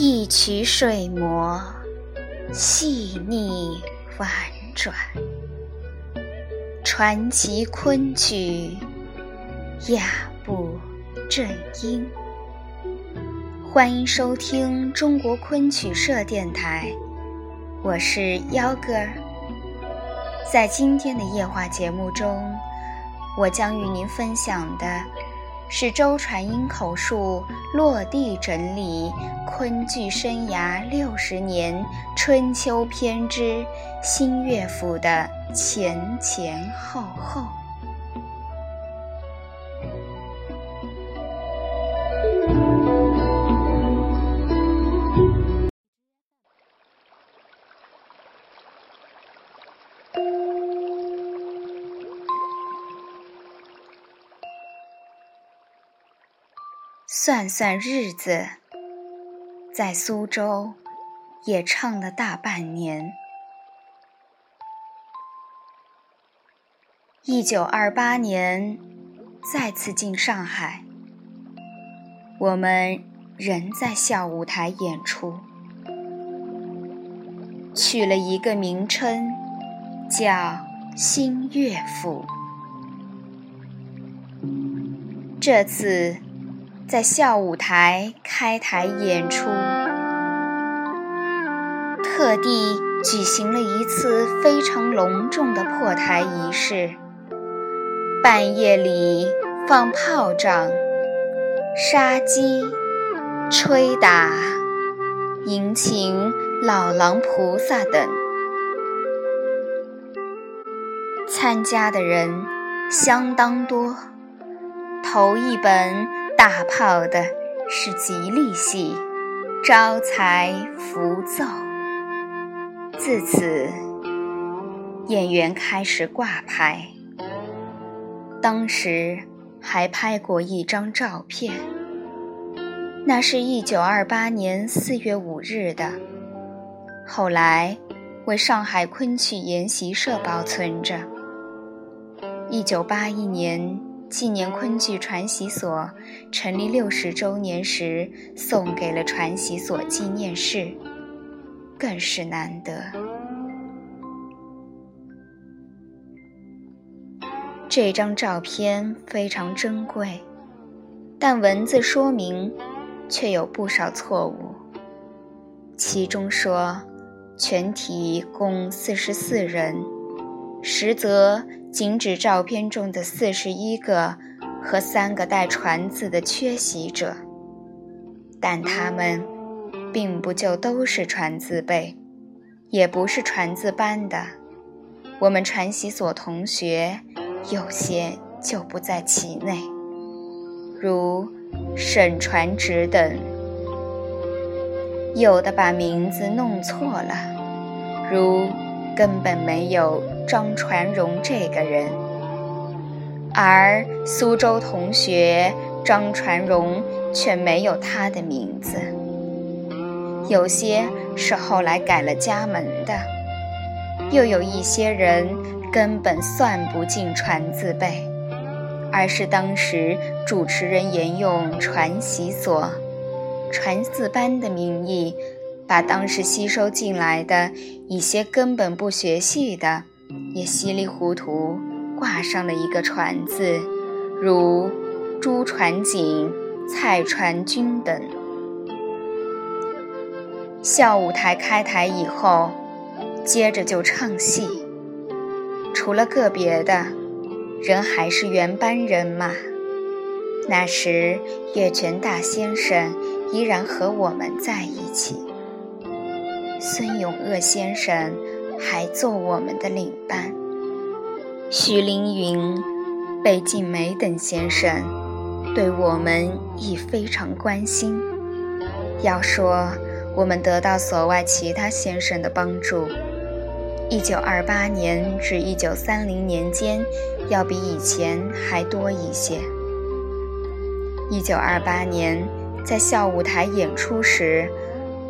一曲水磨，细腻婉转，传奇昆曲，雅步正音。欢迎收听中国昆曲社电台，我是幺哥。在今天的夜话节目中，我将与您分享的是周传英口述落地整理昆剧生涯六十年春秋篇之新乐府的前前后后。算算日子，在苏州也唱了大半年。一九二八年再次进上海，我们仍在校舞台演出，取了一个名称，叫新乐府。这次。在校舞台开台演出，特地举行了一次非常隆重的破台仪式。半夜里放炮仗、杀鸡、吹打、迎请老狼菩萨等，参加的人相当多。头一本。大炮的是吉利戏，招财福奏。自此，演员开始挂牌。当时还拍过一张照片，那是一九二八年四月五日的，后来为上海昆曲研习社保存着。一九八一年。纪念昆剧传习所成立六十周年时，送给了传习所纪念室，更是难得。这张照片非常珍贵，但文字说明却有不少错误。其中说，全体共四十四人，实则。仅指照片中的四十一个和三个带“传”字的缺席者，但他们并不就都是传字辈，也不是传字班的。我们传习所同学有些就不在其内，如沈传直等，有的把名字弄错了，如。根本没有张传荣这个人，而苏州同学张传荣却没有他的名字。有些是后来改了家门的，又有一些人根本算不进传字辈，而是当时主持人沿用传习所、传字班的名义。把当时吸收进来的一些根本不学戏的，也稀里糊涂挂上了一个“传”字，如朱传景、蔡传君等。校舞台开台以后，接着就唱戏，除了个别的，人还是原班人马。那时岳泉大先生依然和我们在一起。孙永鄂先生还做我们的领班，徐凌云、贝静梅等先生对我们亦非常关心。要说我们得到所外其他先生的帮助，一九二八年至一九三零年间要比以前还多一些。一九二八年在校舞台演出时，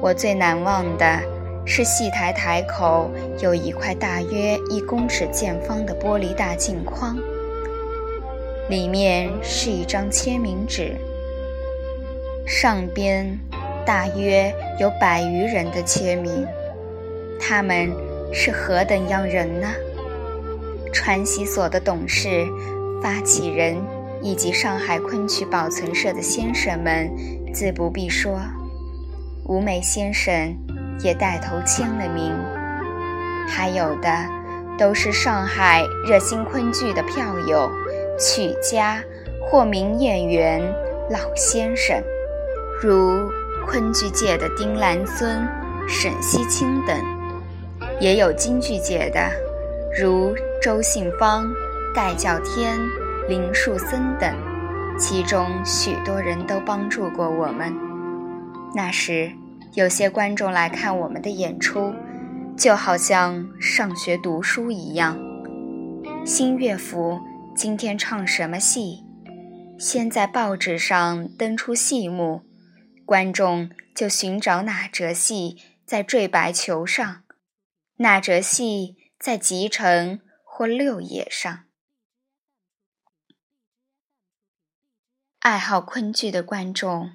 我最难忘的。是戏台台口有一块大约一公尺见方的玻璃大镜框，里面是一张签名纸，上边大约有百余人的签名。他们是何等样人呢？传习所的董事、发起人以及上海昆曲保存社的先生们，自不必说。吴梅先生也带头签了名，还有的都是上海热心昆剧的票友、曲家或名演员、老先生，如昆剧界的丁兰孙、沈西清等，也有京剧界的，如。周信芳、戴教天、林树森等，其中许多人都帮助过我们。那时，有些观众来看我们的演出，就好像上学读书一样。新乐府今天唱什么戏，先在报纸上登出戏目，观众就寻找哪折戏在缀白球上，哪折戏在集成。或六野上，爱好昆剧的观众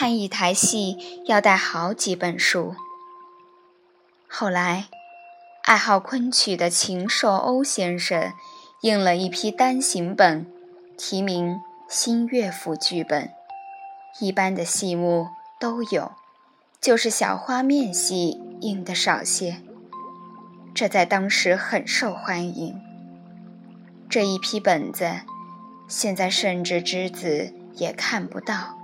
看一台戏要带好几本书。后来，爱好昆曲的禽兽欧先生印了一批单行本，题名《新乐府剧本》，一般的戏目都有，就是小花面戏印的少些。这在当时很受欢迎。这一批本子，现在甚至之子也看不到，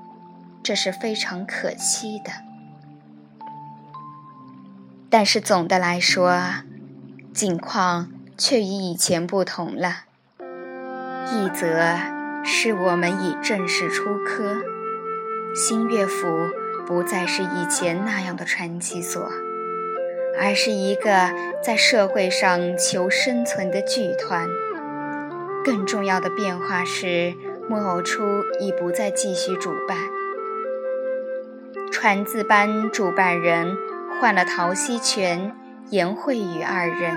这是非常可惜的。但是总的来说，境况却与以前不同了。一则是我们已正式出科，新乐府不再是以前那样的传奇所。而是一个在社会上求生存的剧团。更重要的变化是，木偶出已不再继续主办。传字班主办人换了陶希全、严慧宇二人。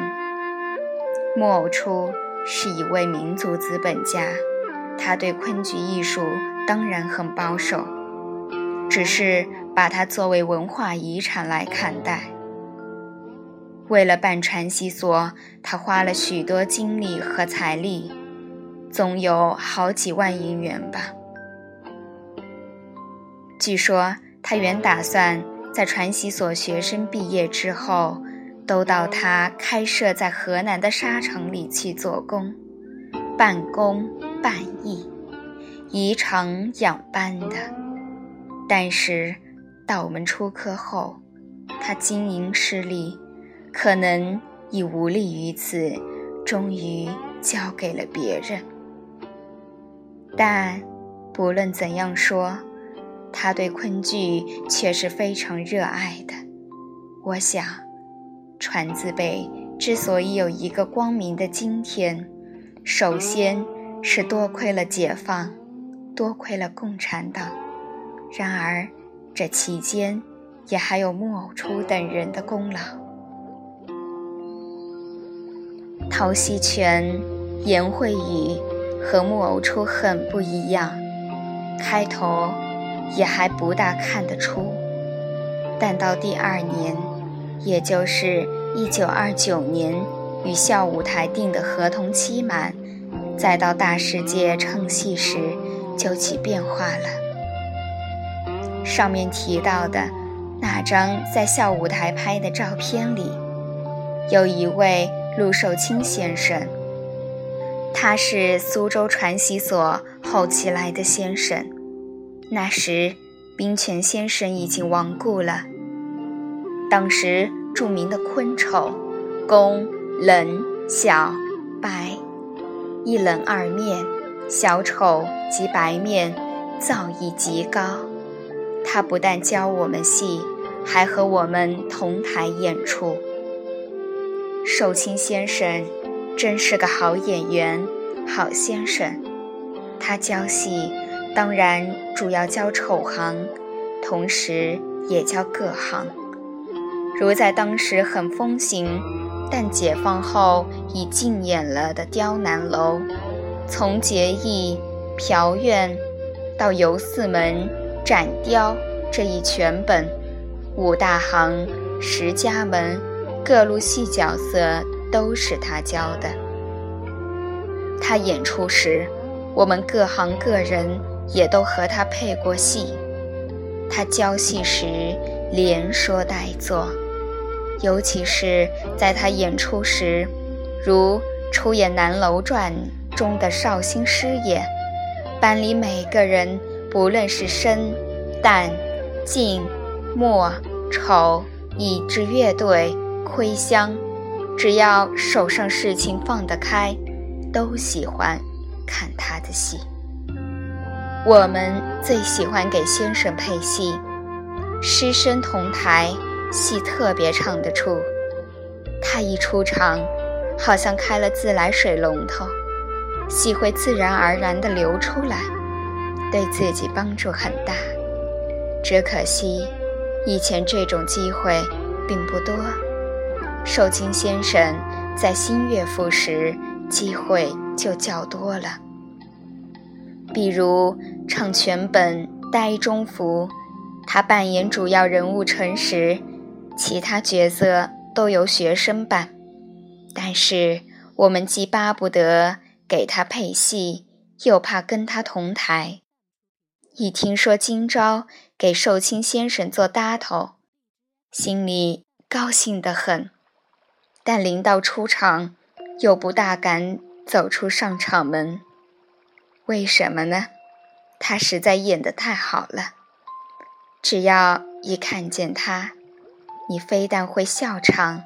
木偶出是一位民族资本家，他对昆剧艺术当然很保守，只是把它作为文化遗产来看待。为了办传习所，他花了许多精力和财力，总有好几万银元吧。据说他原打算在传习所学生毕业之后，都到他开设在河南的沙场里去做工，半工半艺，以厂养班的。但是到我们出科后，他经营失利。可能已无力于此，终于交给了别人。但不论怎样说，他对昆剧却是非常热爱的。我想，传字辈之所以有一个光明的今天，首先是多亏了解放，多亏了共产党。然而，这期间也还有木偶初等人的功劳。陶希全、颜慧宇和木偶初很不一样，开头也还不大看得出，但到第二年，也就是一九二九年与校舞台定的合同期满，再到大世界唱戏时，就起变化了。上面提到的那张在校舞台拍的照片里，有一位。陆寿清先生，他是苏州传习所后期来的先生。那时，冰泉先生已经亡故了。当时著名的昆丑，公冷小白，一冷二面，小丑及白面造诣极高。他不但教我们戏，还和我们同台演出。寿卿先生真是个好演员、好先生。他教戏，当然主要教丑行，同时也教各行。如在当时很风行，但解放后已禁演了的刁难楼，从结义、嫖院到游四门、斩雕、这一全本，五大行、十家门，各路戏角色都是他教的。他演出时，我们各行各人也都和他配过戏。他教戏时连说带做，尤其是在他演出时，如出演《南楼传》中的绍兴师爷，班里每个人，不论是生、旦、净、末、丑，以至乐队、亏香，只要手上事情放得开。都喜欢看他的戏。我们最喜欢给先生配戏，师生同台，戏特别唱得出。他一出场，好像开了自来水龙头，戏会自然而然地流出来，对自己帮助很大。只可惜，以前这种机会并不多。寿清先生在新乐府时。机会就较多了，比如唱全本《呆中福》，他扮演主要人物陈实，其他角色都由学生扮。但是我们既巴不得给他配戏，又怕跟他同台。一听说今朝给寿卿先生做搭头，心里高兴得很，但临到出场。又不大敢走出上场门，为什么呢？他实在演得太好了。只要一看见他，你非但会笑场，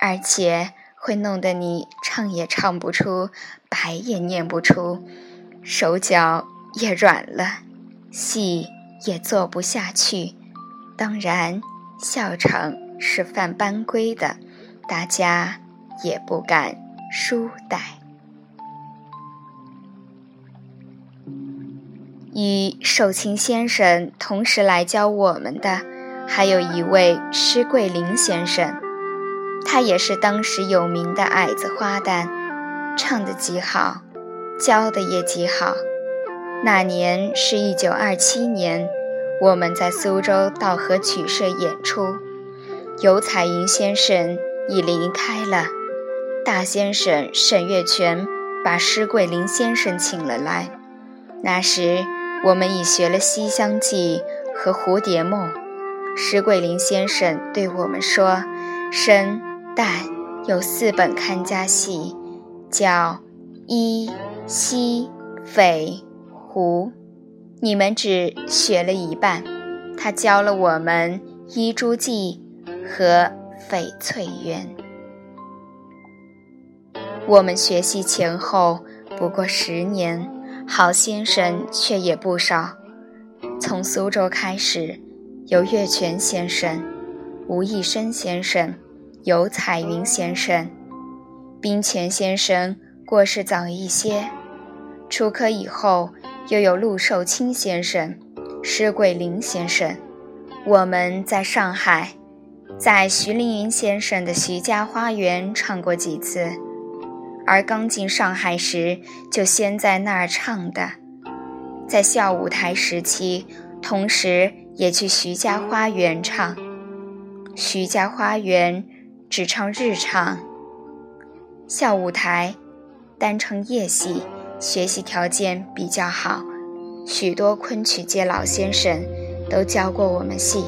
而且会弄得你唱也唱不出，白也念不出，手脚也软了，戏也做不下去。当然，笑场是犯班规的，大家也不敢。书呆。与寿清先生同时来教我们的，还有一位施桂林先生，他也是当时有名的矮子花旦，唱得极好，教的也极好。那年是一九二七年，我们在苏州道和曲社演出，游彩云先生已离开了。大先生沈月泉把施桂林先生请了来。那时我们已学了《西厢记》和《蝴蝶梦》。石桂林先生对我们说：“生旦有四本看家戏，叫一西匪胡，你们只学了一半。他教了我们《一珠记》和《翡翠园》。”我们学习前后不过十年，好先生却也不少。从苏州开始，有岳泉先生、吴义生先生、有彩云先生、冰泉先生过世早一些。出科以后，又有陆寿卿先生、施桂林先生。我们在上海，在徐凌云先生的徐家花园唱过几次。而刚进上海时，就先在那儿唱的，在校舞台时期，同时也去徐家花园唱。徐家花园只唱日唱，校舞台单唱夜戏，学习条件比较好，许多昆曲界老先生都教过我们戏。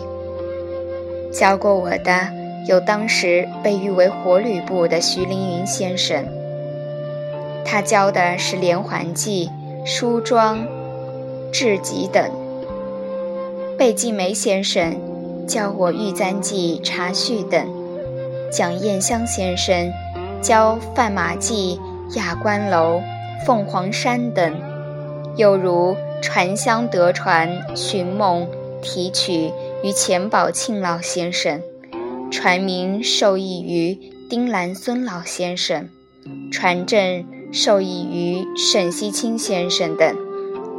教过我的有当时被誉为活吕布的徐凌云先生。他教的是连环计、梳妆、制戟等。贝季梅先生教我玉簪记、茶叙等。蒋燕香先生教范马记、雅观楼、凤凰山等。又如传香得传、寻梦、提曲于钱宝庆老先生，传名受益于丁兰孙老先生，传正。受益于沈西清先生等，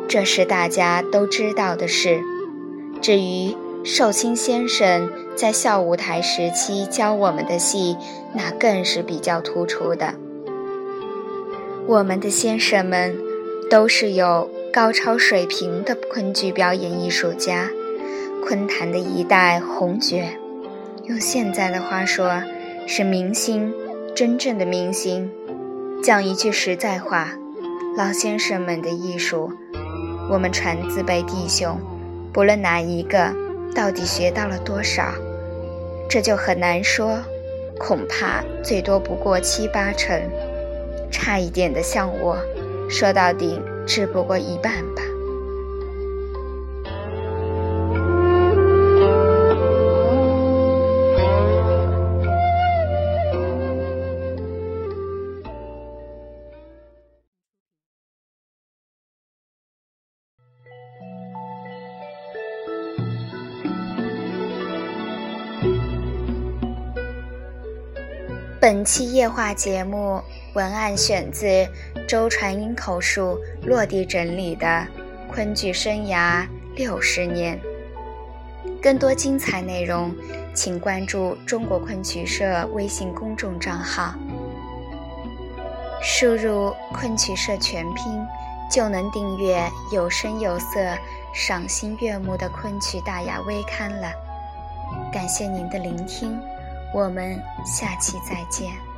这是大家都知道的事。至于寿清先生在校舞台时期教我们的戏，那更是比较突出的。我们的先生们都是有高超水平的昆剧表演艺术家，昆坛的一代红角，用现在的话说，是明星，真正的明星。讲一句实在话，老先生们的艺术，我们传字辈弟兄，不论哪一个，到底学到了多少，这就很难说，恐怕最多不过七八成，差一点的像我，说到底只不过一半吧。本期夜话节目文案选自周传英口述，落地整理的昆剧生涯六十年。更多精彩内容，请关注中国昆曲社微信公众账号，输入“昆曲社全拼”就能订阅有声有色、赏心悦目的昆曲大雅微刊了。感谢您的聆听。我们下期再见。